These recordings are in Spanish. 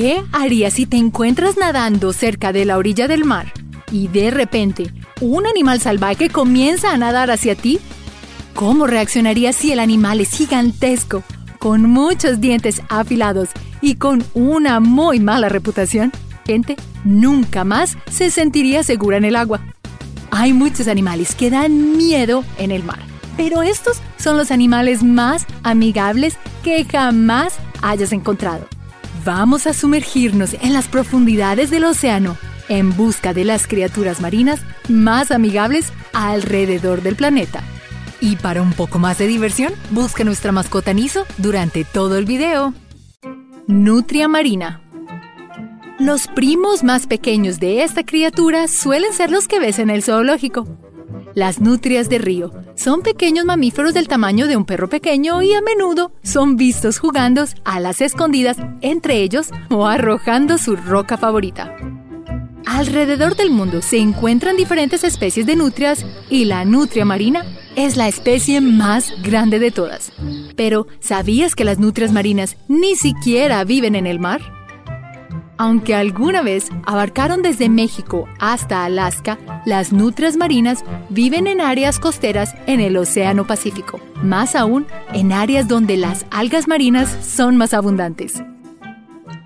¿Qué harías si te encuentras nadando cerca de la orilla del mar y de repente un animal salvaje comienza a nadar hacia ti? ¿Cómo reaccionarías si el animal es gigantesco, con muchos dientes afilados y con una muy mala reputación? Gente, nunca más se sentiría segura en el agua. Hay muchos animales que dan miedo en el mar, pero estos son los animales más amigables que jamás hayas encontrado. Vamos a sumergirnos en las profundidades del océano en busca de las criaturas marinas más amigables alrededor del planeta. Y para un poco más de diversión, busca nuestra mascota Niso durante todo el video. Nutria marina. Los primos más pequeños de esta criatura suelen ser los que ves en el zoológico. Las nutrias de río son pequeños mamíferos del tamaño de un perro pequeño y a menudo son vistos jugando a las escondidas entre ellos o arrojando su roca favorita. Alrededor del mundo se encuentran diferentes especies de nutrias y la nutria marina es la especie más grande de todas. Pero, ¿sabías que las nutrias marinas ni siquiera viven en el mar? Aunque alguna vez abarcaron desde México hasta Alaska, las nutrias marinas viven en áreas costeras en el Océano Pacífico, más aún en áreas donde las algas marinas son más abundantes.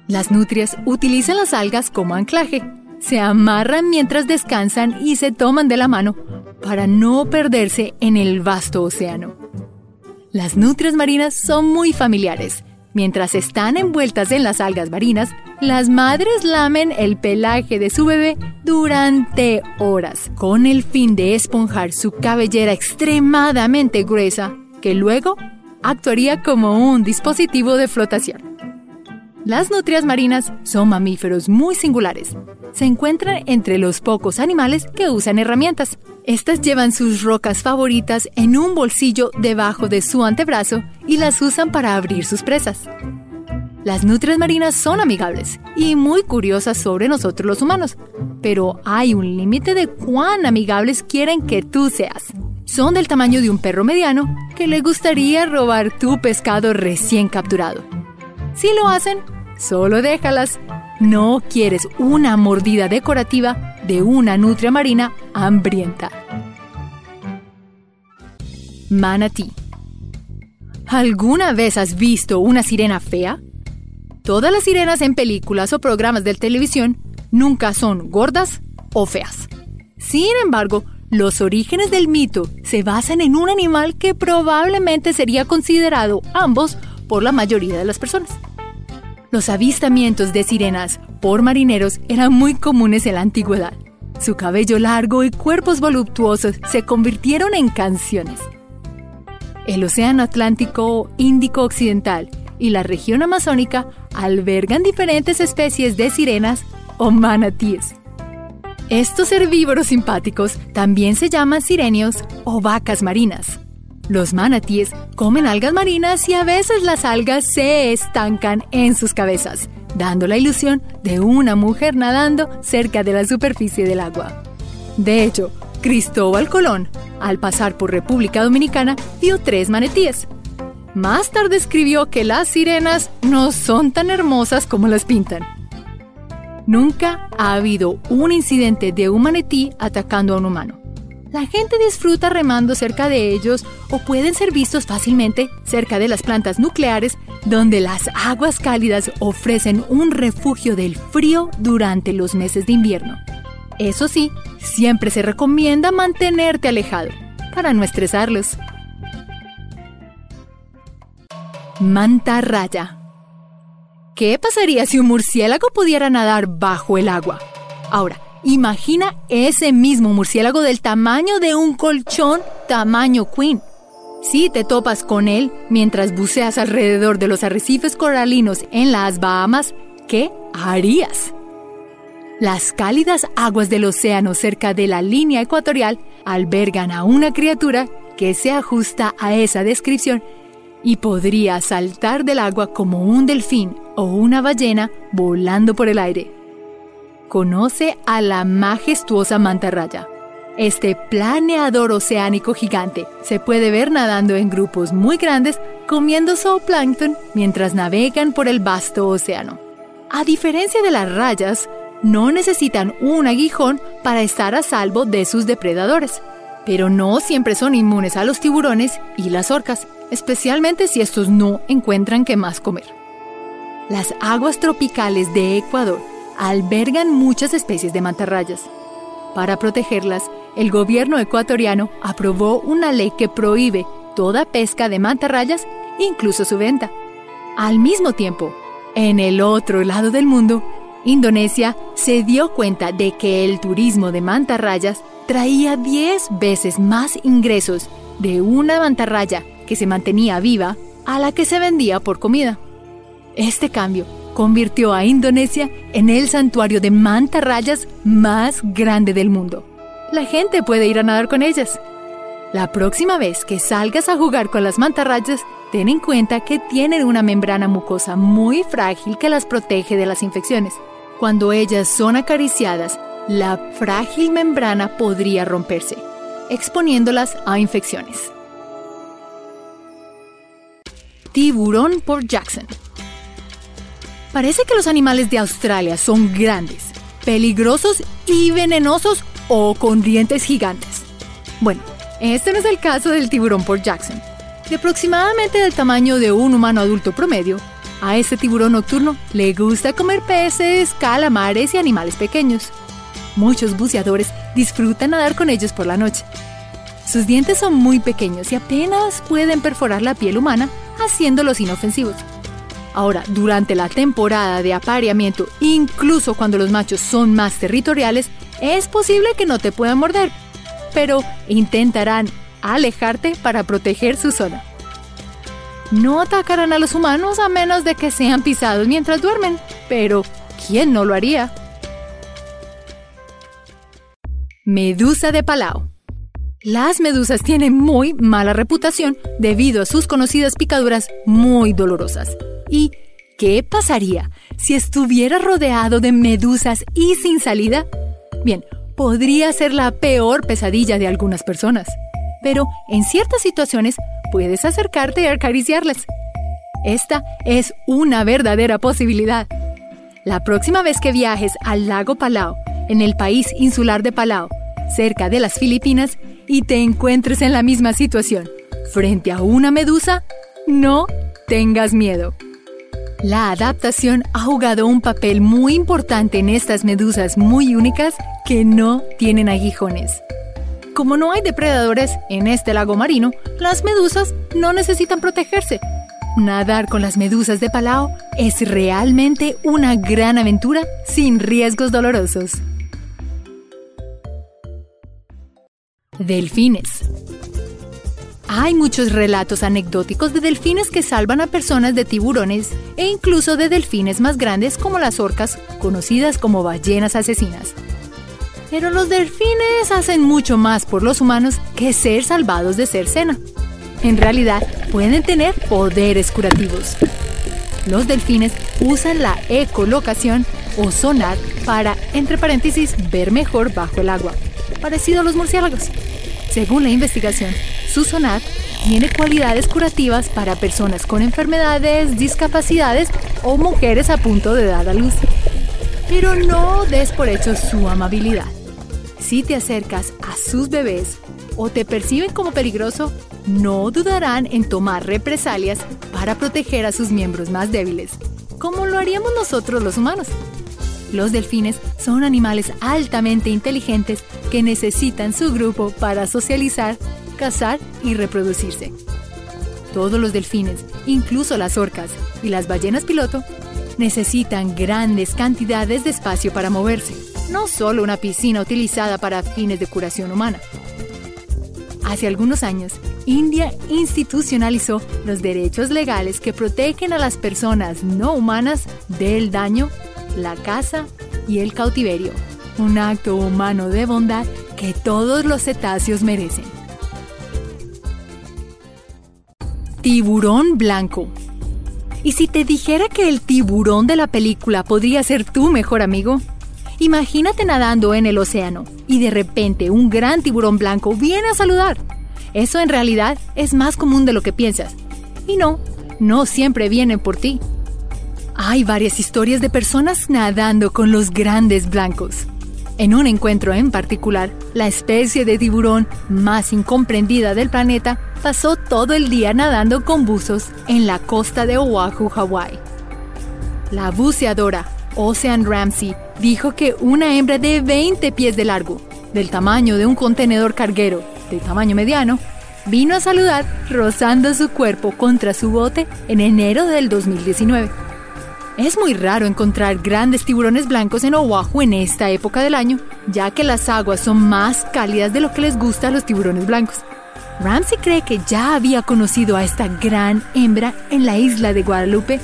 Las nutrias utilizan las algas como anclaje, se amarran mientras descansan y se toman de la mano para no perderse en el vasto océano. Las nutrias marinas son muy familiares Mientras están envueltas en las algas marinas, las madres lamen el pelaje de su bebé durante horas, con el fin de esponjar su cabellera extremadamente gruesa, que luego actuaría como un dispositivo de flotación. Las nutrias marinas son mamíferos muy singulares. Se encuentran entre los pocos animales que usan herramientas. Estas llevan sus rocas favoritas en un bolsillo debajo de su antebrazo y las usan para abrir sus presas. Las nutrias marinas son amigables y muy curiosas sobre nosotros los humanos, pero hay un límite de cuán amigables quieren que tú seas. Son del tamaño de un perro mediano que le gustaría robar tu pescado recién capturado. Si lo hacen, solo déjalas. No quieres una mordida decorativa de una nutria marina hambrienta. Manatí. ¿Alguna vez has visto una sirena fea? Todas las sirenas en películas o programas de televisión nunca son gordas o feas. Sin embargo, los orígenes del mito se basan en un animal que probablemente sería considerado ambos por la mayoría de las personas. Los avistamientos de sirenas por marineros eran muy comunes en la antigüedad. Su cabello largo y cuerpos voluptuosos se convirtieron en canciones. El Océano Atlántico Índico Occidental y la región amazónica albergan diferentes especies de sirenas o manatíes. Estos herbívoros simpáticos también se llaman sirenios o vacas marinas. Los manatíes comen algas marinas y a veces las algas se estancan en sus cabezas, dando la ilusión de una mujer nadando cerca de la superficie del agua. De hecho, Cristóbal Colón, al pasar por República Dominicana, vio tres manatíes. Más tarde escribió que las sirenas no son tan hermosas como las pintan. Nunca ha habido un incidente de un manatí atacando a un humano. La gente disfruta remando cerca de ellos o pueden ser vistos fácilmente cerca de las plantas nucleares donde las aguas cálidas ofrecen un refugio del frío durante los meses de invierno. Eso sí, siempre se recomienda mantenerte alejado para no estresarlos. Manta raya. ¿Qué pasaría si un murciélago pudiera nadar bajo el agua? Ahora, Imagina ese mismo murciélago del tamaño de un colchón tamaño queen. Si te topas con él mientras buceas alrededor de los arrecifes coralinos en las Bahamas, ¿qué harías? Las cálidas aguas del océano cerca de la línea ecuatorial albergan a una criatura que se ajusta a esa descripción y podría saltar del agua como un delfín o una ballena volando por el aire conoce a la majestuosa mantarraya. Este planeador oceánico gigante se puede ver nadando en grupos muy grandes comiendo zooplancton mientras navegan por el vasto océano. A diferencia de las rayas, no necesitan un aguijón para estar a salvo de sus depredadores. Pero no siempre son inmunes a los tiburones y las orcas, especialmente si estos no encuentran qué más comer. Las aguas tropicales de Ecuador albergan muchas especies de mantarrayas. Para protegerlas, el gobierno ecuatoriano aprobó una ley que prohíbe toda pesca de mantarrayas, incluso su venta. Al mismo tiempo, en el otro lado del mundo, Indonesia se dio cuenta de que el turismo de mantarrayas traía 10 veces más ingresos de una mantarraya que se mantenía viva a la que se vendía por comida. Este cambio convirtió a Indonesia en el santuario de mantarrayas más grande del mundo. La gente puede ir a nadar con ellas. La próxima vez que salgas a jugar con las mantarrayas, ten en cuenta que tienen una membrana mucosa muy frágil que las protege de las infecciones. Cuando ellas son acariciadas, la frágil membrana podría romperse, exponiéndolas a infecciones. Tiburón por Jackson. Parece que los animales de Australia son grandes, peligrosos y venenosos o con dientes gigantes. Bueno, este no es el caso del tiburón por Jackson. De aproximadamente del tamaño de un humano adulto promedio, a este tiburón nocturno le gusta comer peces, calamares y animales pequeños. Muchos buceadores disfrutan nadar con ellos por la noche. Sus dientes son muy pequeños y apenas pueden perforar la piel humana, haciéndolos inofensivos. Ahora, durante la temporada de apareamiento, incluso cuando los machos son más territoriales, es posible que no te puedan morder, pero intentarán alejarte para proteger su zona. No atacarán a los humanos a menos de que sean pisados mientras duermen, pero ¿quién no lo haría? Medusa de Palau. Las medusas tienen muy mala reputación debido a sus conocidas picaduras muy dolorosas. ¿Y qué pasaría si estuviera rodeado de medusas y sin salida? Bien, podría ser la peor pesadilla de algunas personas, pero en ciertas situaciones puedes acercarte y acariciarlas. Esta es una verdadera posibilidad. La próxima vez que viajes al lago Palau, en el país insular de Palau, cerca de las Filipinas, y te encuentres en la misma situación, frente a una medusa, no tengas miedo. La adaptación ha jugado un papel muy importante en estas medusas muy únicas que no tienen aguijones. Como no hay depredadores en este lago marino, las medusas no necesitan protegerse. Nadar con las medusas de Palau es realmente una gran aventura sin riesgos dolorosos. Delfines. Hay muchos relatos anecdóticos de delfines que salvan a personas de tiburones e incluso de delfines más grandes como las orcas, conocidas como ballenas asesinas. Pero los delfines hacen mucho más por los humanos que ser salvados de ser cena. En realidad, pueden tener poderes curativos. Los delfines usan la ecolocación o sonar para, entre paréntesis, ver mejor bajo el agua parecido a los murciélagos. Según la investigación, su sonar tiene cualidades curativas para personas con enfermedades, discapacidades o mujeres a punto de dar a luz. Pero no des por hecho su amabilidad. Si te acercas a sus bebés o te perciben como peligroso, no dudarán en tomar represalias para proteger a sus miembros más débiles, como lo haríamos nosotros los humanos. Los delfines son animales altamente inteligentes que necesitan su grupo para socializar, cazar y reproducirse. Todos los delfines, incluso las orcas y las ballenas piloto, necesitan grandes cantidades de espacio para moverse, no solo una piscina utilizada para fines de curación humana. Hace algunos años, India institucionalizó los derechos legales que protegen a las personas no humanas del daño la caza y el cautiverio, un acto humano de bondad que todos los cetáceos merecen. Tiburón blanco. ¿Y si te dijera que el tiburón de la película podría ser tu mejor amigo? Imagínate nadando en el océano y de repente un gran tiburón blanco viene a saludar. Eso en realidad es más común de lo que piensas. Y no, no siempre vienen por ti. Hay varias historias de personas nadando con los grandes blancos. En un encuentro en particular, la especie de tiburón más incomprendida del planeta pasó todo el día nadando con buzos en la costa de Oahu, Hawái. La buceadora Ocean Ramsey dijo que una hembra de 20 pies de largo, del tamaño de un contenedor carguero, de tamaño mediano, vino a saludar rozando su cuerpo contra su bote en enero del 2019. Es muy raro encontrar grandes tiburones blancos en Oahu en esta época del año, ya que las aguas son más cálidas de lo que les gusta a los tiburones blancos. Ramsey cree que ya había conocido a esta gran hembra en la isla de Guadalupe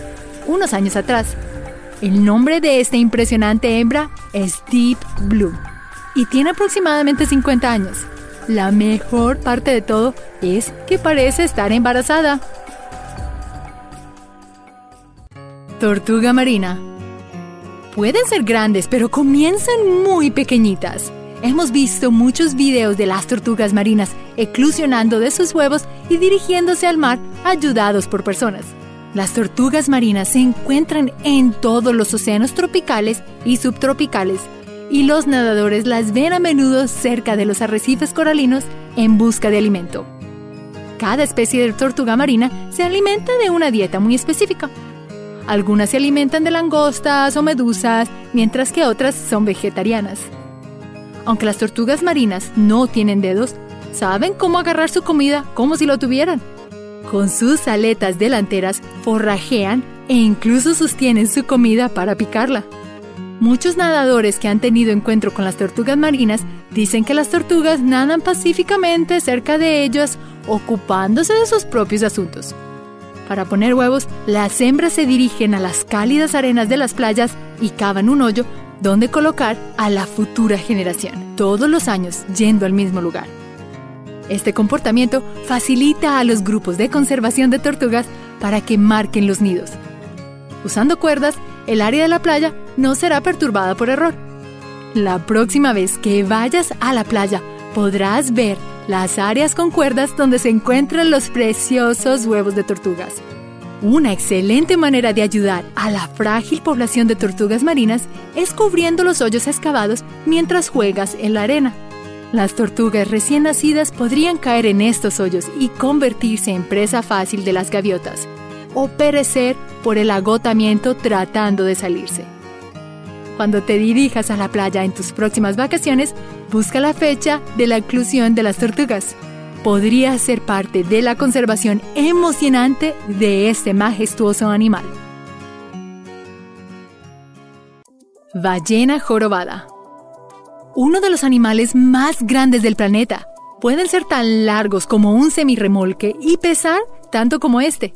unos años atrás. El nombre de esta impresionante hembra es Deep Blue y tiene aproximadamente 50 años. La mejor parte de todo es que parece estar embarazada. Tortuga marina. Pueden ser grandes, pero comienzan muy pequeñitas. Hemos visto muchos videos de las tortugas marinas eclusionando de sus huevos y dirigiéndose al mar ayudados por personas. Las tortugas marinas se encuentran en todos los océanos tropicales y subtropicales y los nadadores las ven a menudo cerca de los arrecifes coralinos en busca de alimento. Cada especie de tortuga marina se alimenta de una dieta muy específica. Algunas se alimentan de langostas o medusas, mientras que otras son vegetarianas. Aunque las tortugas marinas no tienen dedos, saben cómo agarrar su comida como si lo tuvieran. Con sus aletas delanteras forrajean e incluso sostienen su comida para picarla. Muchos nadadores que han tenido encuentro con las tortugas marinas dicen que las tortugas nadan pacíficamente cerca de ellas, ocupándose de sus propios asuntos. Para poner huevos, las hembras se dirigen a las cálidas arenas de las playas y cavan un hoyo donde colocar a la futura generación, todos los años yendo al mismo lugar. Este comportamiento facilita a los grupos de conservación de tortugas para que marquen los nidos. Usando cuerdas, el área de la playa no será perturbada por error. La próxima vez que vayas a la playa, podrás ver las áreas con cuerdas donde se encuentran los preciosos huevos de tortugas. Una excelente manera de ayudar a la frágil población de tortugas marinas es cubriendo los hoyos excavados mientras juegas en la arena. Las tortugas recién nacidas podrían caer en estos hoyos y convertirse en presa fácil de las gaviotas, o perecer por el agotamiento tratando de salirse. Cuando te dirijas a la playa en tus próximas vacaciones, busca la fecha de la inclusión de las tortugas. Podría ser parte de la conservación emocionante de este majestuoso animal. Ballena jorobada. Uno de los animales más grandes del planeta. Pueden ser tan largos como un semirremolque y pesar tanto como este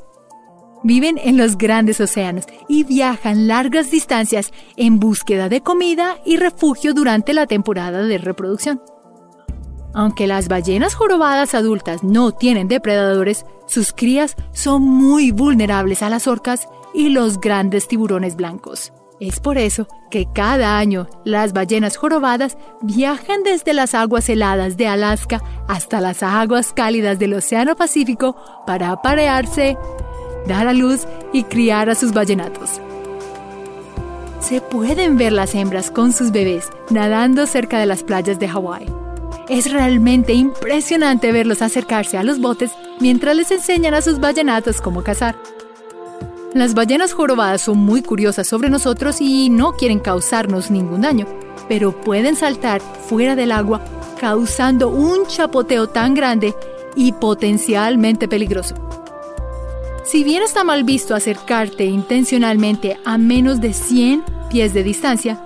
viven en los grandes océanos y viajan largas distancias en búsqueda de comida y refugio durante la temporada de reproducción. Aunque las ballenas jorobadas adultas no tienen depredadores, sus crías son muy vulnerables a las orcas y los grandes tiburones blancos. Es por eso que cada año las ballenas jorobadas viajan desde las aguas heladas de Alaska hasta las aguas cálidas del Océano Pacífico para aparearse dar a luz y criar a sus ballenatos. Se pueden ver las hembras con sus bebés nadando cerca de las playas de Hawái. Es realmente impresionante verlos acercarse a los botes mientras les enseñan a sus ballenatos cómo cazar. Las ballenas jorobadas son muy curiosas sobre nosotros y no quieren causarnos ningún daño, pero pueden saltar fuera del agua causando un chapoteo tan grande y potencialmente peligroso. Si bien está mal visto acercarte intencionalmente a menos de 100 pies de distancia,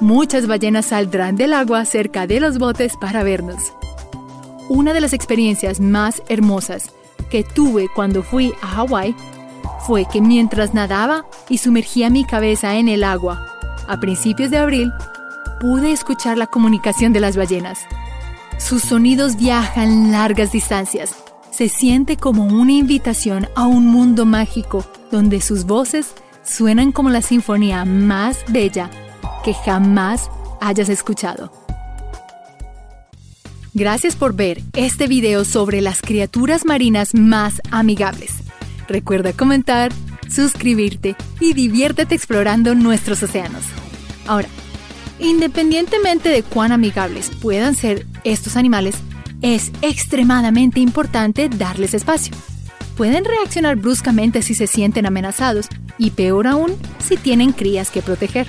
muchas ballenas saldrán del agua cerca de los botes para vernos. Una de las experiencias más hermosas que tuve cuando fui a Hawái fue que mientras nadaba y sumergía mi cabeza en el agua a principios de abril, pude escuchar la comunicación de las ballenas. Sus sonidos viajan largas distancias se siente como una invitación a un mundo mágico donde sus voces suenan como la sinfonía más bella jamás hayas escuchado. Gracias por ver este video sobre las criaturas marinas más amigables. Recuerda comentar, suscribirte y diviértete explorando nuestros océanos. Ahora, independientemente de cuán amigables puedan ser estos animales, es extremadamente importante darles espacio. Pueden reaccionar bruscamente si se sienten amenazados y peor aún si tienen crías que proteger.